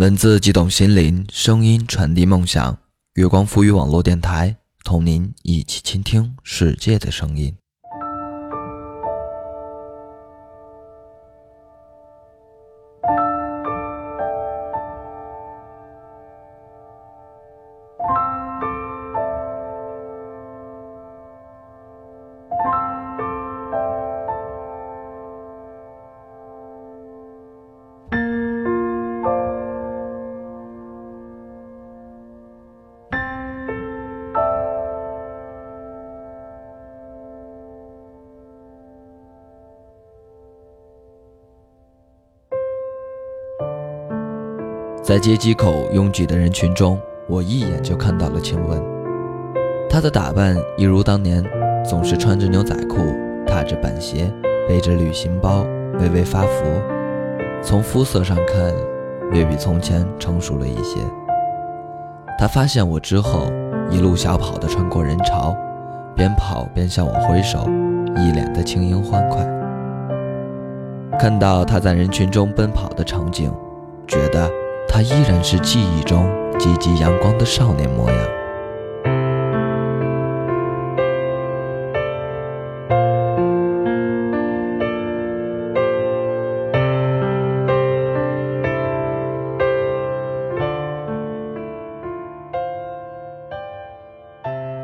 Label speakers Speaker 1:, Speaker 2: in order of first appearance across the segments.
Speaker 1: 文字激动心灵，声音传递梦想。月光赋予网络电台，同您一起倾听世界的声音。在街机口拥挤的人群中，我一眼就看到了晴雯。她的打扮一如当年，总是穿着牛仔裤，踏着板鞋，背着旅行包，微微发福。从肤色上看，略比从前成熟了一些。她发现我之后，一路小跑地穿过人潮，边跑边向我挥手，一脸的轻盈欢快。看到她在人群中奔跑的场景，觉得。他依然是记忆中积极阳光的少年模样。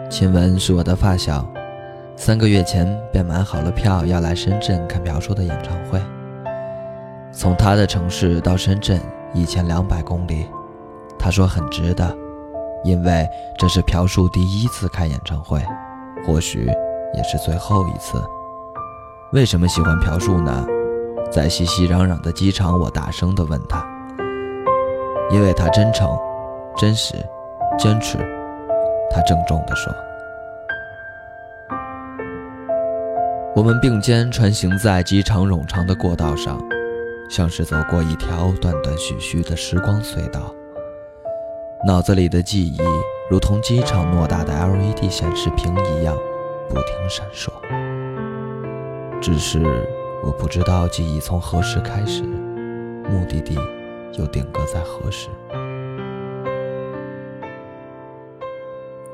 Speaker 1: 秦雯是我的发小，三个月前便买好了票要来深圳看朴树的演唱会。从他的城市到深圳。一千两百公里，他说很值得，因为这是朴树第一次开演唱会，或许也是最后一次。为什么喜欢朴树呢？在熙熙攘攘的机场，我大声地问他。因为他真诚、真实、坚持。他郑重地说。我们并肩穿行在机场冗长的过道上。像是走过一条断断续续的时光隧道，脑子里的记忆如同机场偌大的 LED 显示屏一样不停闪烁。只是我不知道记忆从何时开始，目的地又定格在何时。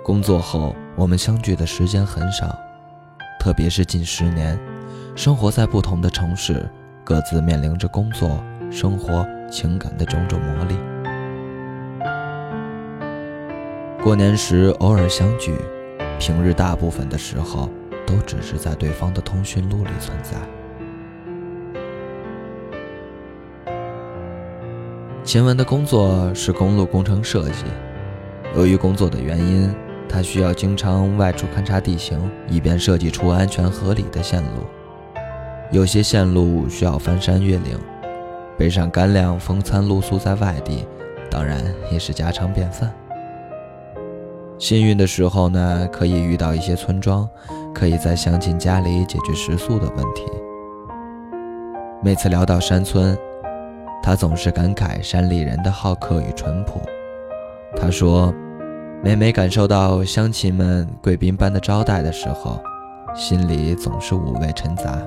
Speaker 1: 工作后我们相聚的时间很少，特别是近十年，生活在不同的城市。各自面临着工作、生活、情感的种种磨砺。过年时偶尔相聚，平日大部分的时候都只是在对方的通讯录里存在。秦雯的工作是公路工程设计，由于工作的原因，他需要经常外出勘察地形，以便设计出安全合理的线路。有些线路需要翻山越岭，背上干粮，风餐露宿在外地，当然也是家常便饭。幸运的时候呢，可以遇到一些村庄，可以在乡亲家里解决食宿的问题。每次聊到山村，他总是感慨山里人的好客与淳朴。他说，每每感受到乡亲们贵宾般的招待的时候，心里总是五味陈杂。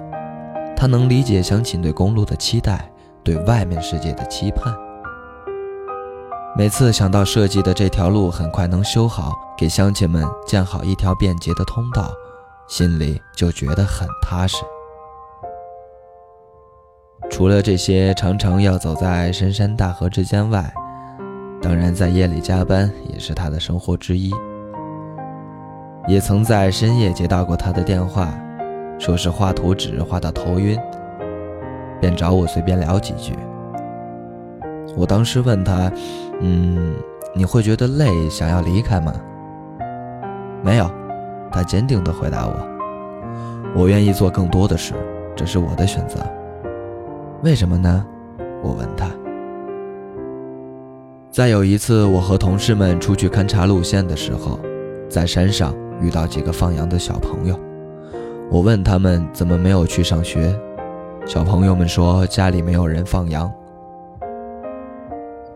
Speaker 1: 他能理解乡亲对公路的期待，对外面世界的期盼。每次想到设计的这条路很快能修好，给乡亲们建好一条便捷的通道，心里就觉得很踏实。除了这些常常要走在深山大河之间外，当然在夜里加班也是他的生活之一。也曾在深夜接到过他的电话。说是画图纸画到头晕，便找我随便聊几句。我当时问他：“嗯，你会觉得累，想要离开吗？”没有，他坚定地回答我：“我愿意做更多的事，这是我的选择。”为什么呢？我问他。再有一次，我和同事们出去勘察路线的时候，在山上遇到几个放羊的小朋友。我问他们怎么没有去上学，小朋友们说家里没有人放羊。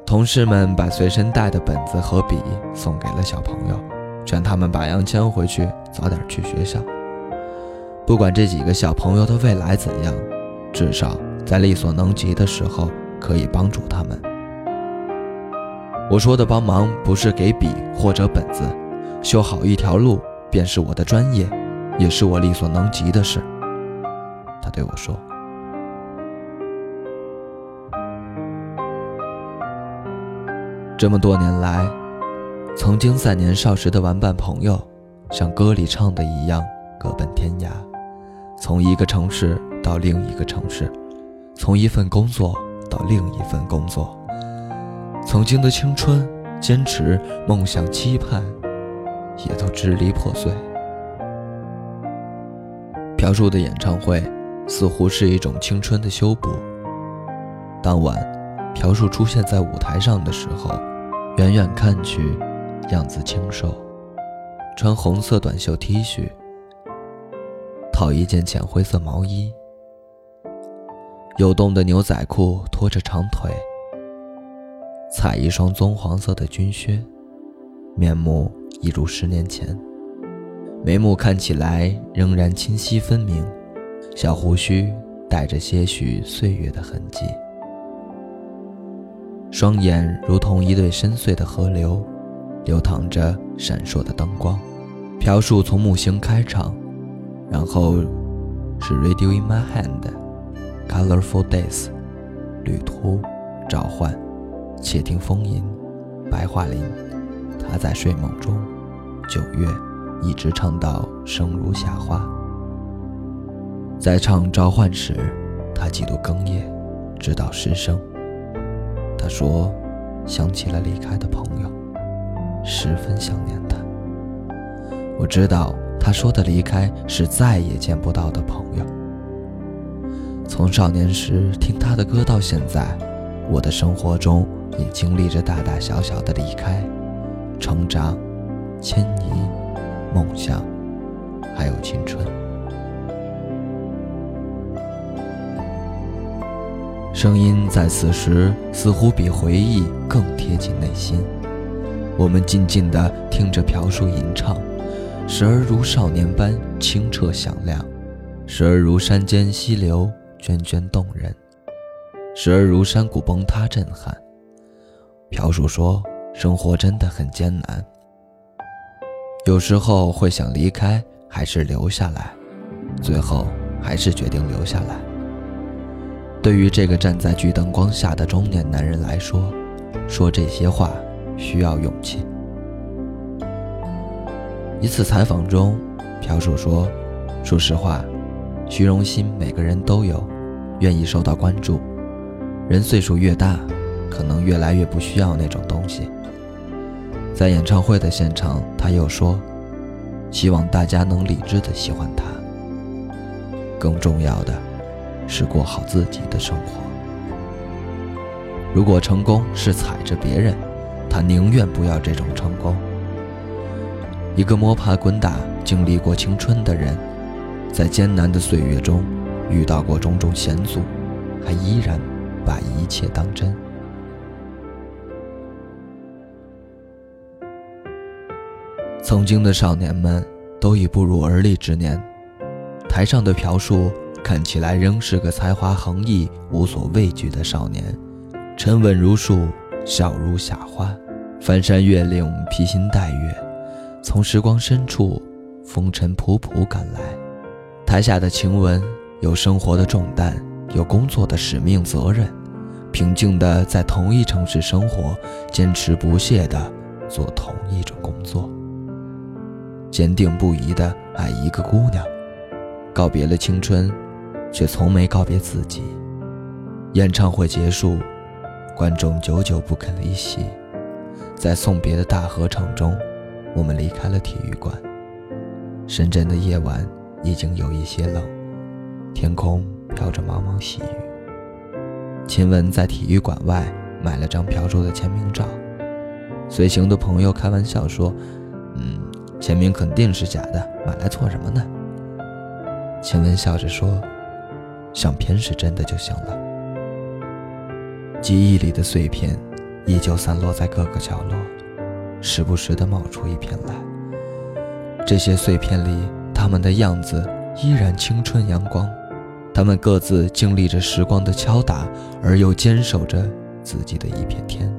Speaker 1: 同事们把随身带的本子和笔送给了小朋友，劝他们把羊牵回去，早点去学校。不管这几个小朋友的未来怎样，至少在力所能及的时候可以帮助他们。我说的帮忙不是给笔或者本子，修好一条路便是我的专业，也是我力所能及的事。他对我说。这么多年来，曾经在年少时的玩伴朋友，像歌里唱的一样，各奔天涯，从一个城市到另一个城市，从一份工作到另一份工作。曾经的青春、坚持、梦想、期盼，也都支离破碎。朴树的演唱会，似乎是一种青春的修补。当晚，朴树出现在舞台上的时候。远远看去，样子清瘦，穿红色短袖 T 恤，套一件浅灰色毛衣，有洞的牛仔裤拖着长腿，踩一双棕黄色的军靴，面目一如十年前，眉目看起来仍然清晰分明，小胡须带着些许岁月的痕迹。双眼如同一对深邃的河流，流淌着闪烁的灯光。朴树从木星开场，然后是《Radio in My Hand》，《Colorful Days》，旅途，召唤，窃听风吟，白桦林，他在睡梦中，九月，一直唱到声如夏花。在唱召唤时，他几度哽咽，直到失声。他说：“想起了离开的朋友，十分想念他。我知道他说的离开是再也见不到的朋友。从少年时听他的歌到现在，我的生活中也经历着大大小小的离开、成长、迁移、梦想，还有青春。”声音在此时似乎比回忆更贴近内心。我们静静地听着朴树吟唱，时而如少年般清澈响亮，时而如山间溪流涓涓动人，时而如山谷崩塌震撼。朴树说：“生活真的很艰难，有时候会想离开，还是留下来，最后还是决定留下来。”对于这个站在巨灯光下的中年男人来说，说这些话需要勇气。一次采访中，朴树说：“说实话，虚荣心每个人都有，愿意受到关注。人岁数越大，可能越来越不需要那种东西。”在演唱会的现场，他又说：“希望大家能理智的喜欢他。更重要的。”是过好自己的生活。如果成功是踩着别人，他宁愿不要这种成功。一个摸爬滚打、经历过青春的人，在艰难的岁月中遇到过种种险阻，还依然把一切当真。曾经的少年们都已步入而立之年，台上的朴树。看起来仍是个才华横溢、无所畏惧的少年，沉稳如树，笑如夏花，翻山越岭，披星戴月，从时光深处风尘仆仆赶来。台下的晴雯有生活的重担，有工作的使命责任，平静地在同一城市生活，坚持不懈地做同一种工作，坚定不移地爱一个姑娘，告别了青春。却从没告别自己。演唱会结束，观众久久不肯离席。在送别的大合唱中，我们离开了体育馆。深圳的夜晚已经有一些冷，天空飘着茫茫细雨。秦雯在体育馆外买了张朴树的签名照，随行的朋友开玩笑说：“嗯，签名肯定是假的，买来做什么呢？”秦雯笑着说。相片是真的就行了。记忆里的碎片，依旧散落在各个角落，时不时的冒出一片来。这些碎片里，他们的样子依然青春阳光，他们各自经历着时光的敲打，而又坚守着自己的一片天。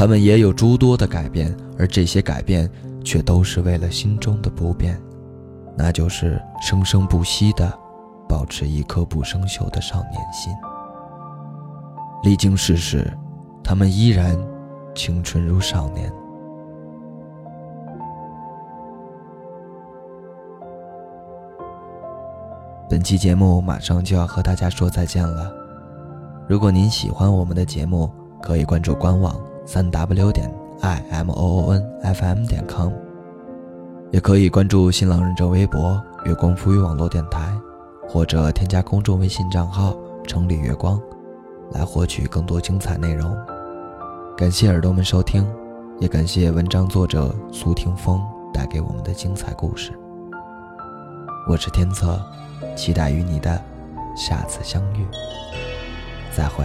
Speaker 1: 他们也有诸多的改变，而这些改变却都是为了心中的不变，那就是生生不息的保持一颗不生锈的少年心。历经世事，他们依然青春如少年。本期节目马上就要和大家说再见了。如果您喜欢我们的节目，可以关注官网三 w 点 i m o o n f m 点 com，也可以关注新浪认证微博“月光浮语网络电台”，或者添加公众微信账号“城里月光”，来获取更多精彩内容。感谢耳朵们收听，也感谢文章作者苏听风带给我们的精彩故事。我是天策。期待与你的下次相遇，再会。